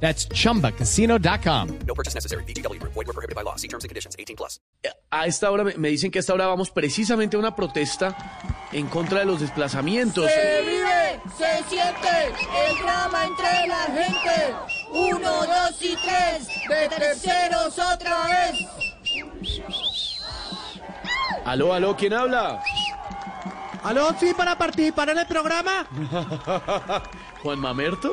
That's chumbacasino.com. No purchase necessary. BGW. Void were prohibited by law. See terms and conditions. 18 plus. A esta hora me me dicen que a esta hora vamos precisamente a una protesta en contra de los desplazamientos. Se vive, se siente el drama entre la gente. Uno, dos y tres, de terceros otra vez. Aló, aló, ¿quién habla? ¿Aló? Sí, para participar en el programa. ¿Juan Mamerto?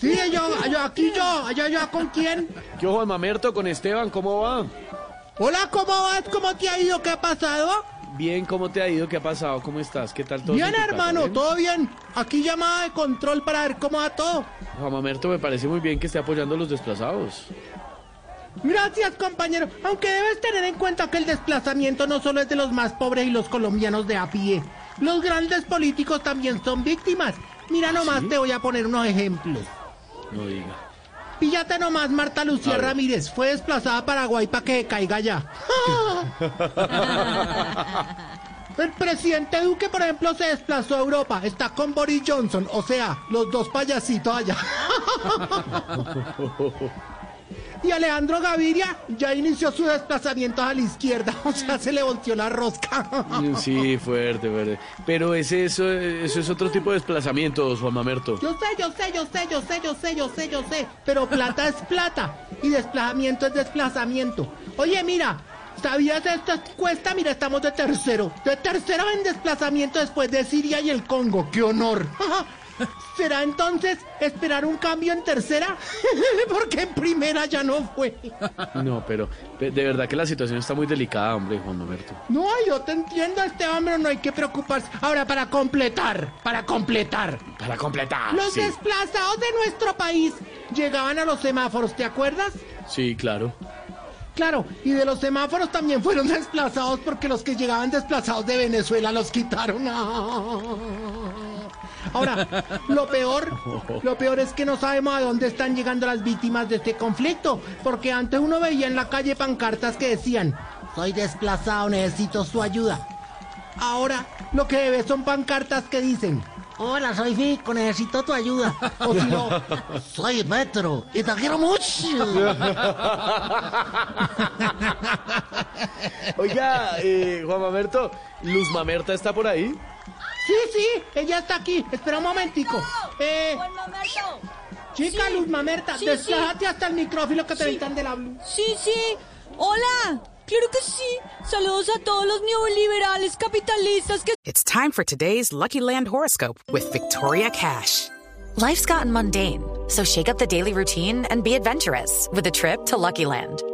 Sí, yo, yo aquí yo, allá yo, ¿con quién? ¿Qué Juan Mamerto con Esteban? ¿Cómo va? Hola, ¿cómo vas? ¿Cómo te ha ido? ¿Qué ha pasado? Bien, ¿cómo te ha ido? ¿Qué ha pasado? ¿Cómo estás? ¿Qué tal todo? Bien, hermano, ¿Bien? todo bien. Aquí llamada de control para ver cómo va todo. Juan Mamerto me parece muy bien que esté apoyando a los desplazados. Gracias, compañero. Aunque debes tener en cuenta que el desplazamiento no solo es de los más pobres y los colombianos de a pie. Los grandes políticos también son víctimas. Mira nomás, te voy a poner unos ejemplos. No diga. Píllate nomás, Marta Lucía. Ramírez. Fue desplazada a Paraguay para que caiga ya. El presidente Duque, por ejemplo, se desplazó a Europa. Está con Boris Johnson. O sea, los dos payasitos allá. Y Alejandro Gaviria ya inició su desplazamiento a la izquierda. O sea, se le volteó la rosca. Sí, fuerte, fuerte. Pero ese, eso, eso es otro tipo de desplazamiento, Juan Mamerto. Yo sé, yo sé, yo sé, yo sé, yo sé, yo sé, yo sé. Pero plata es plata. Y desplazamiento es desplazamiento. Oye, mira, ¿sabías esta encuesta? Mira, estamos de tercero. De tercero en desplazamiento después de Siria y el Congo. ¡Qué honor! ¿Será entonces esperar un cambio en tercera? Porque en primera ya no fue. No, pero pe- de verdad que la situación está muy delicada, hombre, Juan Mamerto. No, yo te entiendo, este hombre, no hay que preocuparse. Ahora, para completar, para completar. Para completar. Los sí. desplazados de nuestro país llegaban a los semáforos, ¿te acuerdas? Sí, claro. Claro, y de los semáforos también fueron desplazados porque los que llegaban desplazados de Venezuela los quitaron. Ahora, lo peor, lo peor es que no sabemos a dónde están llegando las víctimas de este conflicto, porque antes uno veía en la calle pancartas que decían, soy desplazado, necesito su ayuda. Ahora, lo que ve son pancartas que dicen, hola, soy Fico, necesito tu ayuda. O si no, soy Metro y te quiero mucho. Oiga, eh, Juan Mamerto, Luz Mamerta está por ahí. Sí, sí, ella está aquí. Espera un momentico. Eh, chica Sí. Luz Mamerta, Sí, desplázate hasta el micrófono que te Sí. necesitan de la Blue. Sí, sí. Hola. Claro que sí. Saludos a todos los neoliberales capitalistas que It's time for today's Lucky Land horoscope with Victoria Cash. Life's gotten mundane, so shake up the daily routine and be adventurous with a trip to Lucky Land.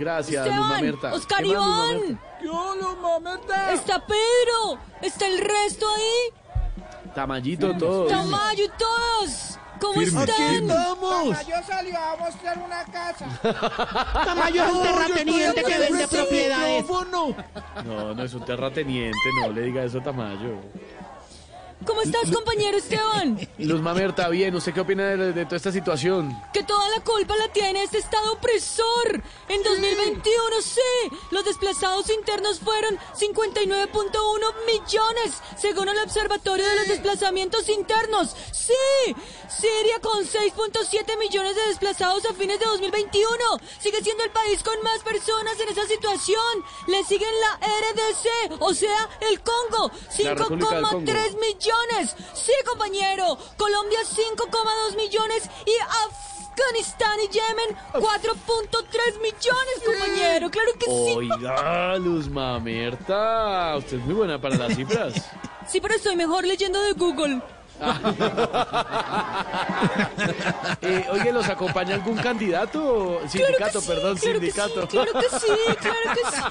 Gracias, Esteban. Oscar ¿Qué más, Luz Iván. Yo, Luz Mamerta. Está Pedro. Está el resto ahí. Tamayito todo. Tamayo todos. ¿Cómo están? Tamayo salió a mostrar una casa. Tamayo es un terrateniente que vende propiedades. No, no es un terrateniente, no le diga eso a Tamayo. ¿Cómo estás, compañero Esteban? Luz Mamerta, bien, ¿usted qué opina de, de toda esta situación? Que toda la culpa la tiene este Estado opresor. En 2021, sí, los desplazados internos fueron 59.1 millones, según el Observatorio de los Desplazamientos Internos. Sí, Siria con 6.7 millones de desplazados a fines de 2021. Sigue siendo el país con más personas en esa situación. Le siguen la RDC, o sea, el Congo. 5,3 millones. Sí, compañero. Colombia 5,2 millones y Afganistán y Yemen 4.3 millones, compañero. Claro que sí. Oiga, Luz Mamerta, usted es muy buena para las cifras. Sí, pero estoy mejor leyendo de Google. Eh, oye, ¿los acompaña algún candidato? Sindicato, sí, perdón, claro que sindicato. sí, claro que sí, claro que sí.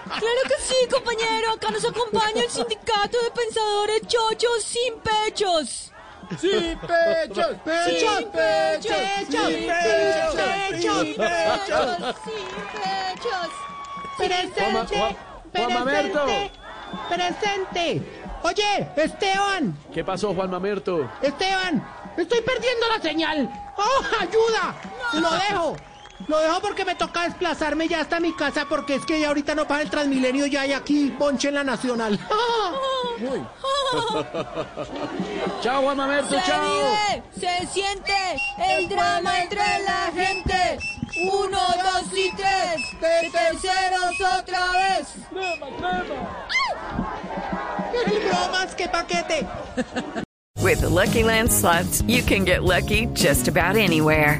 Claro que sí, compañero. Acá nos acompaña el sindicato de pensadores chochos sin pechos. ¡Sin pechos! ¡Pechos! Sin pechos, ¡Pechos! sin ¡Pechos! pechos, sin ¡Pechos! pechos, sin pechos. ¡Presente! ¡Presente! ¡Presente! Oye, Esteban, ¿Qué pasó, Juan Mamerto? Esteban, estoy perdiendo la señal. ¡Oh, ayuda! Lo dejo. Lo dejo porque me toca desplazarme ya hasta mi casa porque es que ya ahorita no pasa el Transmilenio ya hay aquí ponche en la Nacional. Chao, Juan Mamerto, Se chao. vive, se siente el drama entre la gente. Uno, dos y tres. De terceros otra vez. bromas, qué paquete! With the Lucky Land slots, you can get lucky just about anywhere.